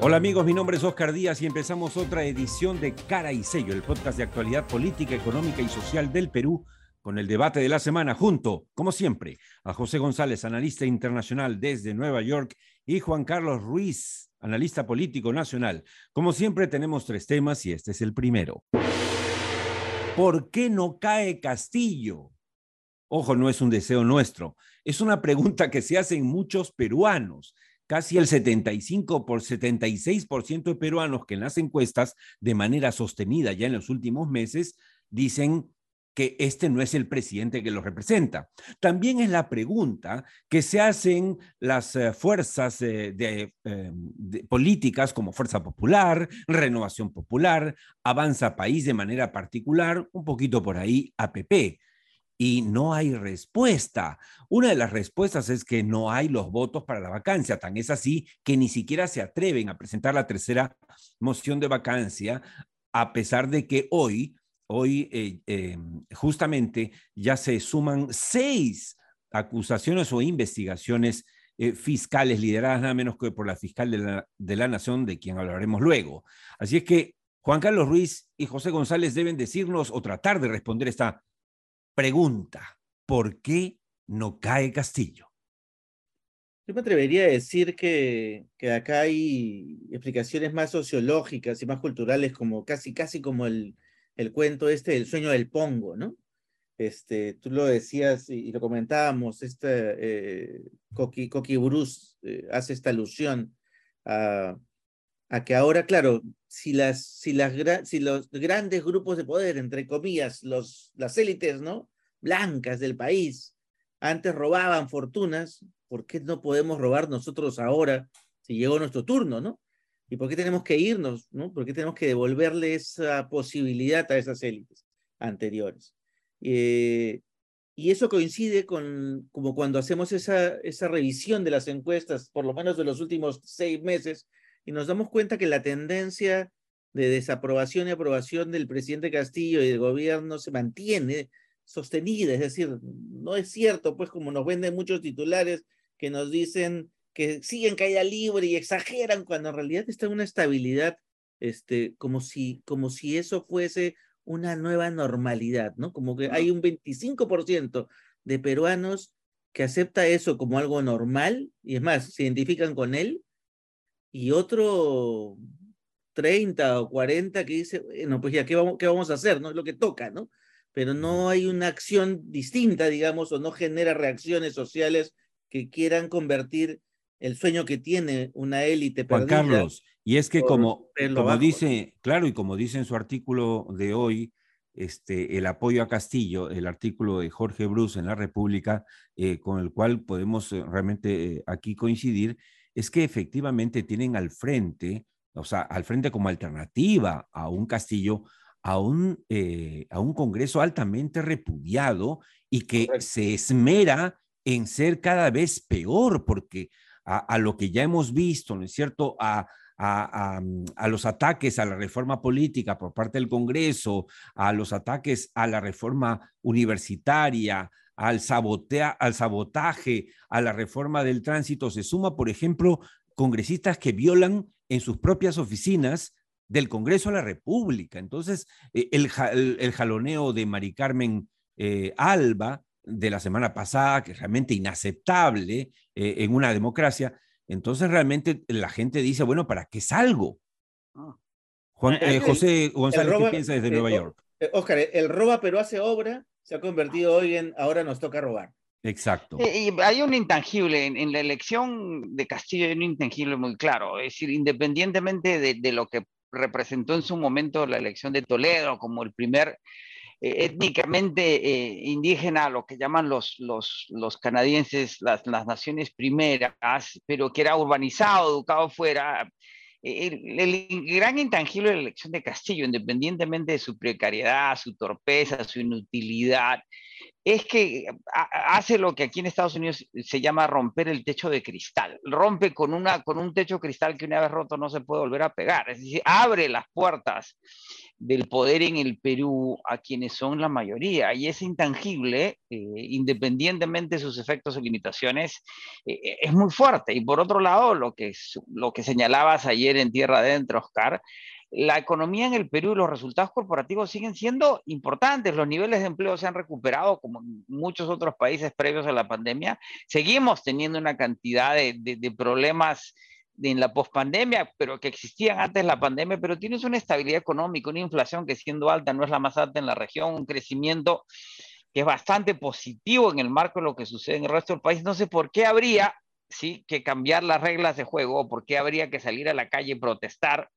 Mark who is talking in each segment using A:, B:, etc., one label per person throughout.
A: Hola amigos, mi nombre es Oscar Díaz y empezamos otra edición de Cara y Sello, el podcast de actualidad política, económica y social del Perú, con el debate de la semana, junto, como siempre, a José González, analista internacional desde Nueva York, y Juan Carlos Ruiz, analista político nacional. Como siempre, tenemos tres temas y este es el primero. ¿Por qué no cae Castillo? Ojo, no es un deseo nuestro, es una pregunta que se hacen muchos peruanos casi el 75 por 76% de peruanos que en las encuestas de manera sostenida ya en los últimos meses dicen que este no es el presidente que lo representa. También es la pregunta que se hacen las eh, fuerzas eh, de, eh, de, políticas como Fuerza Popular, Renovación Popular, Avanza País de manera particular, un poquito por ahí APP y no hay respuesta. Una de las respuestas es que no hay los votos para la vacancia. Tan es así que ni siquiera se atreven a presentar la tercera moción de vacancia, a pesar de que hoy, hoy eh, eh, justamente ya se suman seis acusaciones o investigaciones eh, fiscales lideradas nada menos que por la fiscal de la, de la Nación, de quien hablaremos luego. Así es que Juan Carlos Ruiz y José González deben decirnos o tratar de responder esta pregunta, ¿por qué no cae Castillo?
B: Yo me atrevería a decir que, que, acá hay explicaciones más sociológicas y más culturales, como casi, casi como el, el cuento este del sueño del pongo, ¿no? Este, tú lo decías y, lo comentábamos, esta, eh, Coqui, Coqui Bruce eh, hace esta alusión a, a que ahora, claro, si, las, si, las, si los grandes grupos de poder, entre comillas, los, las élites, ¿no? Blancas del país, antes robaban fortunas, ¿por qué no podemos robar nosotros ahora si llegó nuestro turno, ¿no? ¿Y por qué tenemos que irnos, ¿no? ¿Por qué tenemos que devolverle esa posibilidad a esas élites anteriores? Eh, y eso coincide con como cuando hacemos esa, esa revisión de las encuestas, por lo menos de los últimos seis meses, y nos damos cuenta que la tendencia de desaprobación y aprobación del presidente Castillo y del gobierno se mantiene sostenida, es decir, no es cierto, pues como nos venden muchos titulares que nos dicen que siguen caída libre y exageran cuando en realidad está una estabilidad, este, como si, como si eso fuese una nueva normalidad, ¿no? Como que hay un 25% de peruanos que acepta eso como algo normal y es más, se identifican con él y otro 30 o 40 que dice, bueno, pues ya, ¿qué vamos, qué vamos a hacer? ¿No? Es lo que toca, ¿no? Pero no hay una acción distinta, digamos, o no genera reacciones sociales que quieran convertir el sueño que tiene una élite
A: Juan Carlos, y es que como, como dice, claro, y como dice en su artículo de hoy, este, el apoyo a Castillo, el artículo de Jorge Bruce en La República, eh, con el cual podemos eh, realmente eh, aquí coincidir, es que efectivamente tienen al frente, o sea, al frente como alternativa a un Castillo, a un, eh, a un Congreso altamente repudiado y que Correcto. se esmera en ser cada vez peor, porque a, a, lo que ya hemos visto, ¿no es cierto?, a, a, a, los ataques a la reforma política por parte del Congreso, a los ataques a la reforma universitaria, al, sabotea, al sabotaje, a la reforma del tránsito, se suma, por ejemplo, congresistas que violan en sus propias oficinas del Congreso de la República. Entonces, eh, el, el, el, jaloneo de Mari Carmen eh, Alba de la semana pasada, que es realmente inaceptable eh, en una democracia, entonces realmente la gente dice, bueno, ¿para qué salgo? Juan, José González, roba, ¿qué piensa desde Nueva York?
B: Oscar, el roba pero hace obra se ha convertido hoy en ahora nos toca robar.
A: Exacto.
C: Y hay un intangible, en, en, la elección de Castillo hay un intangible muy claro, es decir, independientemente de, de, lo que representó en su momento la elección de Toledo como el primer eh, étnicamente eh, indígena, lo que llaman los, los, los canadienses, las, las, naciones primeras, pero que era urbanizado, educado fuera, el, gran intangible de la elección de Castillo, independientemente de su precariedad, su torpeza, su inutilidad, es que hace lo que aquí en Estados Unidos se llama romper el techo de cristal. Rompe con, una, con un techo cristal que una vez roto no se puede volver a pegar. Es decir, abre las puertas del poder en el Perú a quienes son la mayoría. Y es intangible, eh, independientemente de sus efectos o limitaciones, eh, es muy fuerte. Y por otro lado, lo que, lo que señalabas ayer en Tierra Adentro, Oscar, la economía en el Perú y los resultados corporativos siguen siendo importantes. Los niveles de empleo se han recuperado como en muchos otros países previos a la pandemia. Seguimos teniendo una cantidad de, problemas en la pospandemia, pero que existían antes de la pandemia, pero tienes una estabilidad económica, una inflación que siendo alta no es la más alta en la región, un crecimiento que es bastante positivo en el marco de lo que sucede en el resto del país. No sé por qué habría ¿sí? que cambiar las reglas de juego o por qué habría que salir a la calle y protestar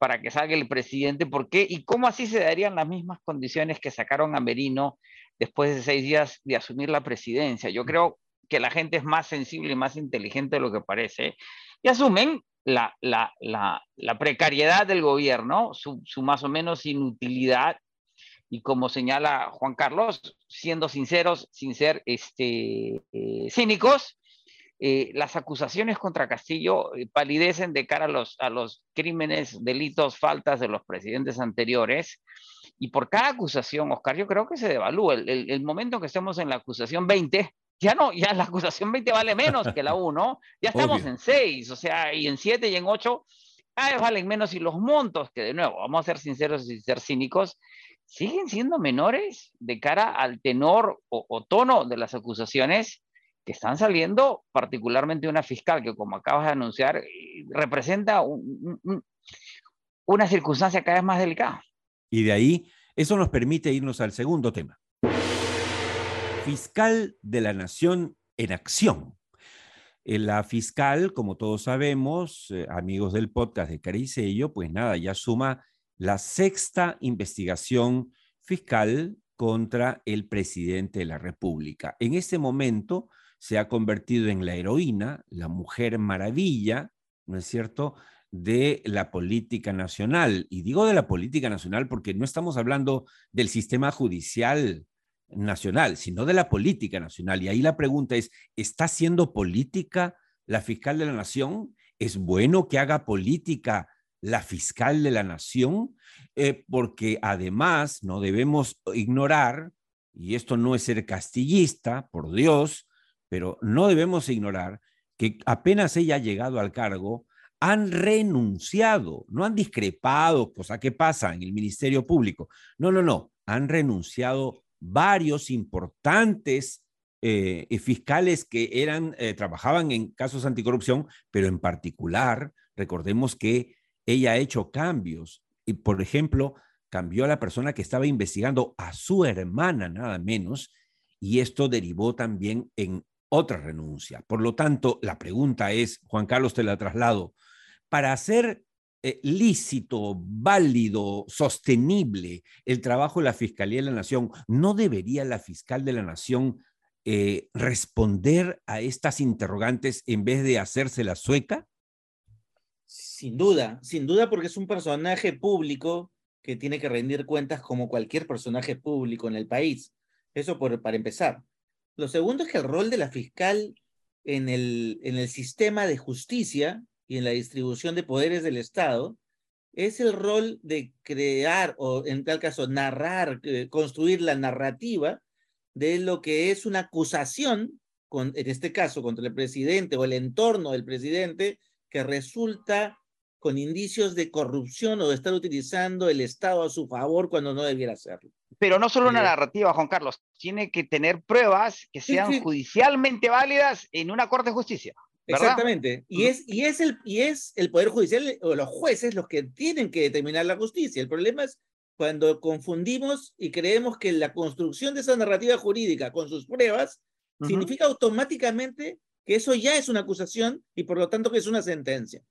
C: para que salga el presidente, ¿por qué? ¿Y cómo así se darían las mismas condiciones que sacaron a Merino después de seis días de asumir la presidencia? Yo creo que la gente es más sensible y más inteligente de lo que parece y asumen la, la, la, precariedad del gobierno, su, su, más o menos inutilidad y como señala Juan Carlos, siendo sinceros, sin ser este, eh, cínicos, eh, las acusaciones contra Castillo eh, palidecen de cara a los, a los crímenes, delitos, faltas de los presidentes anteriores. Y por cada acusación, Oscar, yo creo que se devalúa. El, el, momento que estemos en la acusación 20, ya no, ya la acusación 20 vale menos que la 1, ya estamos en 6, o sea, y en 7 y en 8, cada vez valen menos y los montos, que de nuevo, vamos a ser sinceros y ser cínicos, siguen siendo menores de cara al tenor o, o tono de las acusaciones están saliendo, particularmente una fiscal que, como acabas de anunciar, eh, representa una circunstancia cada vez más delicada.
A: Y de ahí, eso nos permite irnos al segundo tema. Fiscal de la Nación en acción. Eh, la fiscal, como todos sabemos, eh, amigos del podcast de Caricello, pues nada, ya suma la sexta investigación fiscal contra el presidente de la República. En este momento, se ha convertido en la heroína, la mujer maravilla, ¿no es cierto?, de la política nacional. Y digo de la política nacional porque no estamos hablando del sistema judicial nacional, sino de la política nacional. Y ahí la pregunta es, ¿está haciendo política la fiscal de la nación? ¿Es bueno que haga política la fiscal de la nación? Eh, porque además no debemos ignorar, y esto no es ser castillista, por Dios, pero no debemos ignorar que apenas ella ha llegado al cargo, han renunciado, no han discrepado, cosa que pasa en el Ministerio Público. No, no, no, han renunciado varios importantes eh, fiscales que eran, eh, trabajaban en casos anticorrupción, pero en particular, recordemos que ella ha hecho cambios y, por ejemplo, cambió a la persona que estaba investigando a su hermana, nada menos, y esto derivó también en otra renuncia. Por lo tanto, la pregunta es, Juan Carlos, te la traslado, para hacer eh, lícito, válido, sostenible el trabajo de la Fiscalía de la Nación, ¿no debería la fiscal de la Nación eh, responder a estas interrogantes en vez de hacerse la sueca?
B: Sin duda, sin duda porque es un personaje público que tiene que rendir cuentas como cualquier personaje público en el país. Eso por, para empezar. Lo segundo es que el rol de la fiscal en el, sistema de justicia y en la distribución de poderes del Estado es el rol de crear o en tal caso narrar, eh, construir la narrativa de lo que es una acusación, en este caso contra el presidente o el entorno del presidente, que resulta con indicios de corrupción o de estar utilizando el Estado a su favor cuando no debiera hacerlo.
C: Pero no solo una narrativa, Juan Carlos, tiene que tener pruebas que sean judicialmente válidas en una corte de justicia.
B: Exactamente. Y es, y, es el, y es el Poder Judicial o los jueces los que tienen que determinar la justicia. El problema es cuando confundimos y creemos que la construcción de esa narrativa jurídica con sus pruebas significa automáticamente que eso ya es una acusación y por lo tanto que es una sentencia.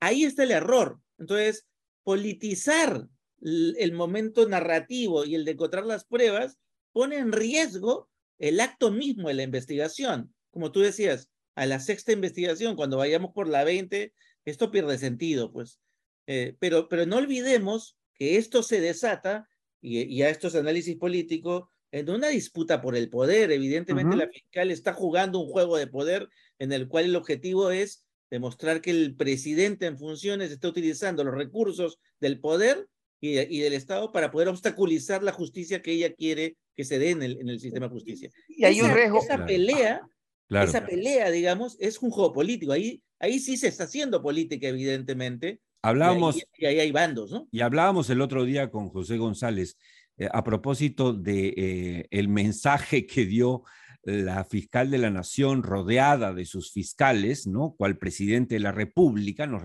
B: Ahí está el error. Entonces, politizar el momento narrativo y el de encontrar las pruebas pone en riesgo el acto mismo de la investigación. Como tú decías, a la sexta investigación, cuando vayamos por la 20, esto pierde sentido, pues. Eh, pero, pero no olvidemos que esto se desata, y, y a estos análisis políticos, en una disputa por el poder. Evidentemente la fiscal está jugando un juego de poder en el cual el objetivo es demostrar que el presidente en funciones está utilizando los recursos del poder y, del Estado para poder obstaculizar la justicia que ella quiere que se dé en el, en el sistema de justicia.
C: Y hay un riesgo.
B: Esa pelea, esa pelea, digamos, es un juego político. Ahí, ahí sí se está haciendo política, evidentemente.
A: Hablábamos.
B: Y ahí, hay bandos, ¿no?
A: Y hablábamos el otro día con José González eh, a propósito de eh, el mensaje que dio la fiscal de la nación rodeada de sus fiscales, ¿no? Cual presidente de la República, nos,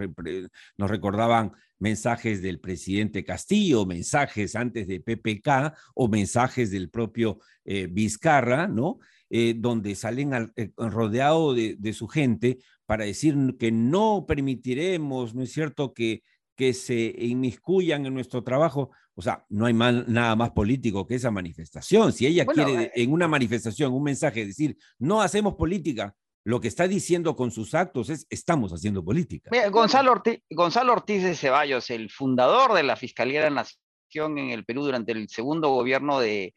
A: nos recordaban mensajes del presidente Castillo, mensajes antes de PPK o mensajes del propio eh, Vizcarra, ¿no? Eh, donde salen al, eh, rodeado de, de, su gente para decir que no permitiremos, ¿no es cierto?, que, que se inmiscuyan en nuestro trabajo. O sea, no hay nada más político que esa manifestación. Si ella quiere eh, en una manifestación, un mensaje, decir, no hacemos política, lo que está diciendo con sus actos es, estamos haciendo política.
C: Gonzalo, Ortiz, Gonzalo Ortiz de Ceballos, el fundador de la Fiscalía de la Nación en el Perú durante el segundo gobierno de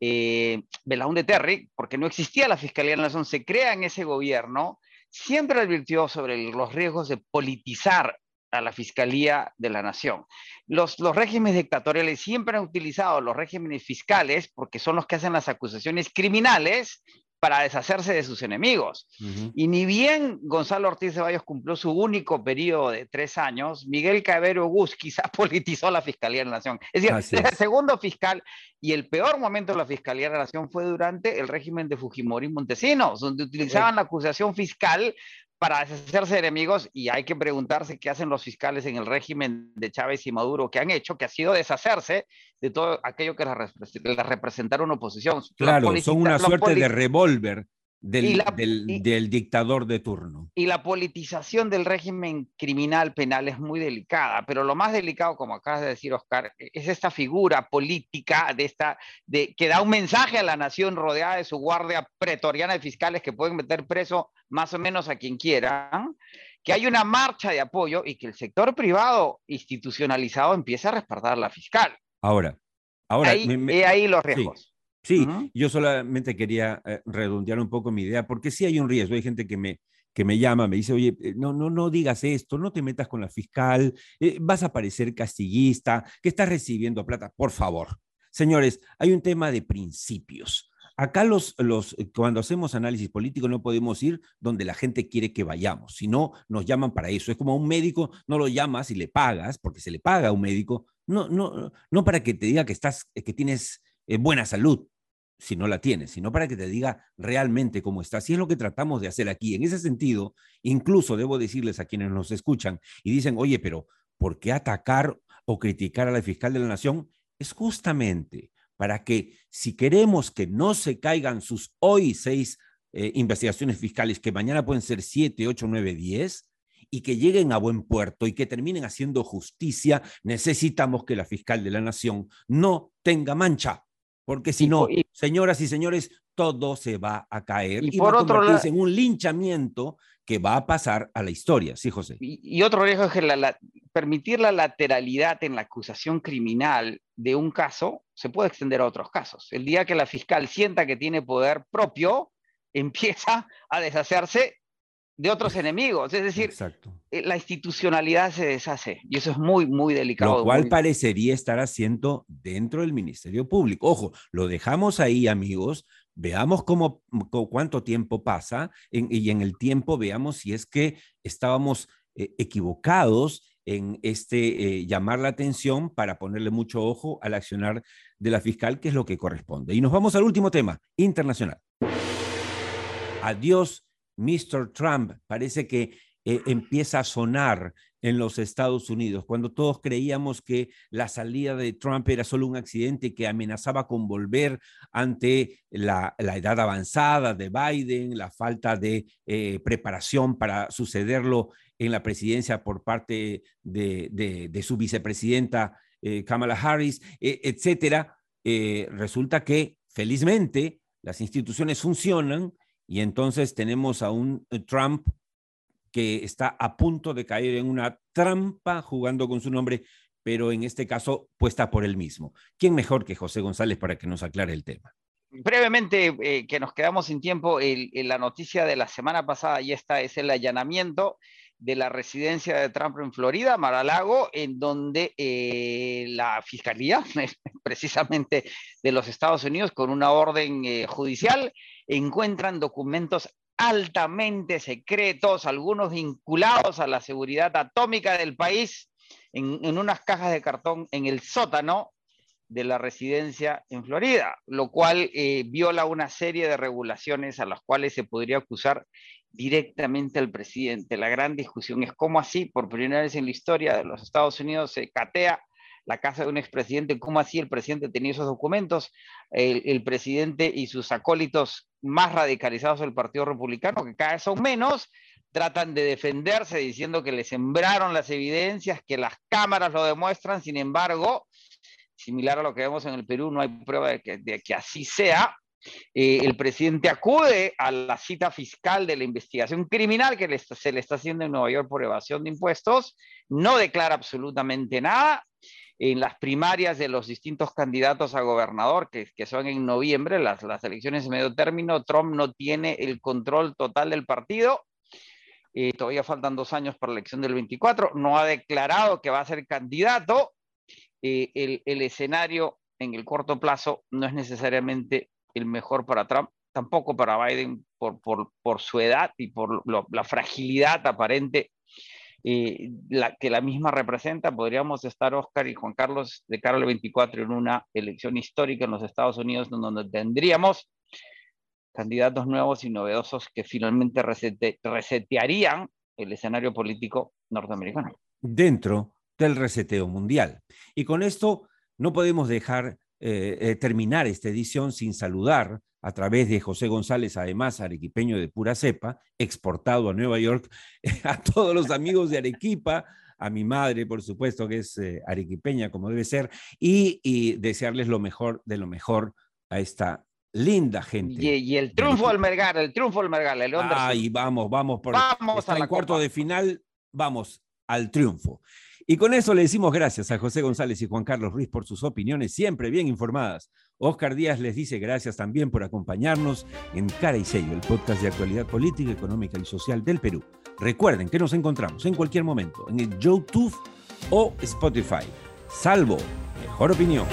C: eh, de Terry, porque no existía la Fiscalía de la Nación, se crea en ese gobierno, siempre advirtió sobre los riesgos de politizar a la Fiscalía de la Nación. Los, los regímenes dictatoriales siempre han utilizado los regímenes fiscales porque son los que hacen las acusaciones criminales para deshacerse de sus enemigos. Y ni bien Gonzalo Ortiz Ceballos cumplió su único periodo de tres años, Miguel Cabero Gus quizás politizó la Fiscalía de la Nación. Es decir, el segundo fiscal y el peor momento de la Fiscalía de la Nación fue durante el régimen de Fujimori Montesinos, donde utilizaban la acusación fiscal para deshacerse de enemigos y hay que preguntarse qué hacen los fiscales en el régimen de Chávez y Maduro, que han hecho, que ha sido deshacerse de todo aquello que les representaron oposición.
A: Claro, son una suerte de revólver del, del, dictador de turno.
C: Y la politización del régimen criminal penal es muy delicada, pero lo más delicado, como acabas de decir, Oscar, es esta figura política de esta, de, que da un mensaje a la nación rodeada de su guardia pretoriana de fiscales que pueden meter preso más o menos a quien quieran, que hay una marcha de apoyo y que el sector privado institucionalizado empieza a respaldar a la fiscal.
A: Ahora, ahora.
C: Ahí, ahí los riesgos.
A: Sí, yo solamente quería eh, redondear un poco mi idea, porque sí hay un riesgo. Hay gente que me, que me llama, me dice, oye, eh, no, no, no digas esto, no te metas con la fiscal, eh, vas a parecer castillista, que estás recibiendo plata. Por favor, señores, hay un tema de principios. Acá los, los, cuando hacemos análisis político no podemos ir donde la gente quiere que vayamos, si no nos llaman para eso. Es como a un médico, no lo llamas y le pagas, porque se le paga a un médico, no, no, no para que te diga que, estás, que tienes buena salud, si no la tienes, sino para que te diga realmente cómo estás. Y es lo que tratamos de hacer aquí. En ese sentido, incluso debo decirles a quienes nos escuchan y dicen, oye, pero ¿por qué atacar o criticar a la fiscal de la nación? Es justamente para que si queremos que no se caigan sus hoy seis eh, investigaciones fiscales, que mañana pueden ser siete, ocho, nueve, diez, y que lleguen a buen puerto y que terminen haciendo justicia, necesitamos que la fiscal de la nación no tenga mancha porque si no, señoras y señores, todo se va a caer y, por va a otro lado, en un linchamiento que va a pasar a la historia, ¿sí, José?
C: Y, otro riesgo es que permitir la lateralidad en la acusación criminal de un caso se puede extender a otros casos. El día que la fiscal sienta que tiene poder propio, empieza a deshacerse de otros enemigos. Es decir, eh, la institucionalidad se deshace y eso es muy, muy delicado.
A: Lo cual parecería estar haciendo dentro del Ministerio Público. Ojo, lo dejamos ahí, amigos. Veamos cómo, cuánto tiempo pasa y en el tiempo veamos si es que estábamos eh, equivocados en este eh, llamar la atención para ponerle mucho ojo al accionar de la fiscal, que es lo que corresponde. Y nos vamos al último tema, internacional. Adiós Mr. Trump parece que eh, empieza a sonar en los Estados Unidos, cuando todos creíamos que la salida de Trump era solo un accidente que amenazaba con volver ante la, edad avanzada de Biden, la falta de eh, preparación para sucederlo en la presidencia por parte de, su vicepresidenta eh, Kamala Harris, etcétera. resulta que felizmente las instituciones funcionan y entonces tenemos a un eh, Trump que está a punto de caer en una trampa jugando con su nombre, pero en este caso puesta por él mismo. ¿Quién mejor que José González para que nos aclare el tema?
C: brevemente, eh, que nos quedamos sin tiempo, la noticia de la semana pasada y esta es el allanamiento de la residencia de Trump en Florida, Mar-a-Lago, en donde eh, la fiscalía, precisamente de los Estados Unidos, con una orden eh, judicial, encuentran documentos altamente secretos, algunos vinculados a la seguridad atómica del país, en unas cajas de cartón en el sótano de la residencia en Florida, lo cual eh, viola una serie de regulaciones a las cuales se podría acusar directamente al presidente. La gran discusión es cómo así, por primera vez en la historia de los Estados Unidos, se catea la casa de un expresidente, cómo así el presidente tenía esos documentos, el, presidente y sus acólitos más radicalizados del Partido Republicano, que cada vez son menos, tratan de defenderse diciendo que le sembraron las evidencias, que las cámaras lo demuestran, sin embargo, similar a lo que vemos en el Perú, no hay prueba de que, así sea. Eh, el presidente acude a la cita fiscal de la investigación criminal que se le está haciendo en Nueva York por evasión de impuestos, no declara absolutamente nada. En las primarias de los distintos candidatos a gobernador, que, son en noviembre, las, las elecciones de medio término, Trump no tiene el control total del partido. Eh, todavía faltan dos años para la elección del 24. No ha declarado que va a ser candidato eh, el, escenario en el corto plazo no es necesariamente el mejor para Trump, tampoco para Biden por, por, su edad y por la fragilidad aparente eh, que la misma representa. Podríamos estar, Oscar y Juan Carlos, de cara al 24 en una elección histórica en los Estados Unidos donde tendríamos candidatos nuevos y novedosos que finalmente resetearían el escenario político norteamericano.
A: Dentro del reseteo mundial. Y con esto no podemos dejar eh, eh, terminar esta edición sin saludar a través de José González, además arequipeño de pura cepa, exportado a Nueva York, a todos los amigos de Arequipa, a mi madre, por supuesto, que es eh, arequipeña como debe ser, y, desearles lo mejor de lo mejor a esta linda gente.
C: Y, el triunfo al el triunfo al el
A: Ay, vamos, vamos por vamos a la cuarto de final, vamos al triunfo. Y con eso le decimos gracias a José González y Juan Carlos Ruiz por sus opiniones siempre bien informadas. Oscar Díaz les dice gracias también por acompañarnos en Cara y Sello, el podcast de actualidad política, económica y social del Perú. Recuerden que nos encontramos en cualquier momento en el YouTube o Spotify. Salvo, mejor opinión.